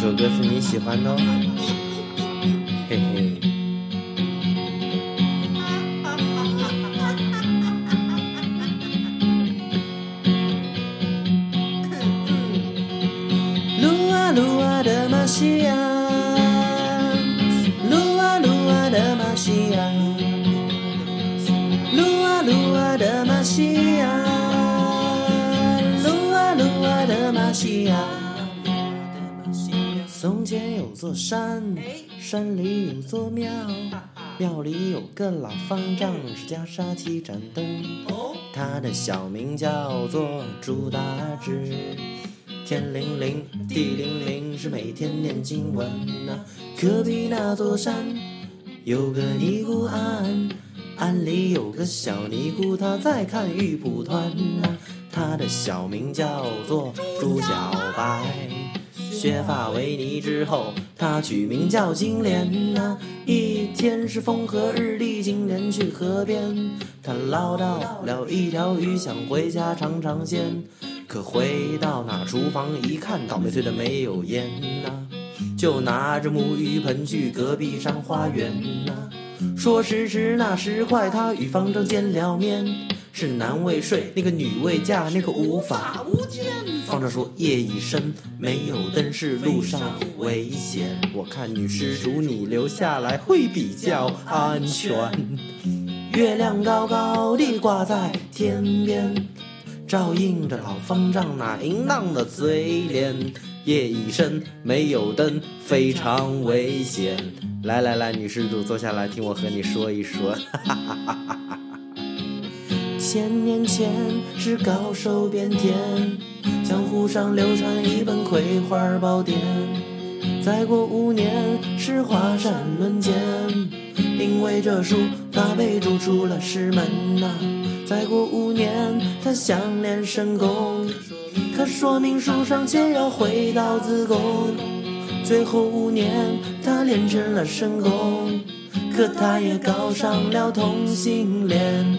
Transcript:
首歌是你喜欢的哦，嘿嘿。路啊路啊的马西亚，从前有座山，山里有座庙，庙里有个老方丈，是袈裟七盏灯。他的小名叫做朱大志。天灵灵，地灵灵，是每天念经文呐、隔壁那座山有个尼姑庵，庵里有个小尼姑，她在看玉蒲团呐、她的小名叫做朱小白。削发为尼之后，他取名叫金莲呐、一天是风和日丽，金莲去河边，他捞到了一条鱼，想回家尝尝鲜。可回到那厨房一看，倒霉催的没有烟呐、就拿着木鱼盆去隔壁上花园呐、说时迟那时快，他与方丈见了面，是男未睡，那个女未嫁，那个无法无天。方丈说夜已深，没有灯是路上危险，我看女施主你留下来会比较安全。月亮高高地挂在天边。照映着老方丈那淫荡的嘴脸。夜已深，没有灯，非常危险。来来来，女施主坐下来，听我和你说一说。哈哈哈哈哈千年前是高手遍天，江湖上流传一本《葵花宝典》。再过五年是华山论剑，因为这书他被逐出了师门呐、再过五年，他想练神功，可说明书上却要回到子宫。最后五年，他练成了神功，可他也搞上了同性恋。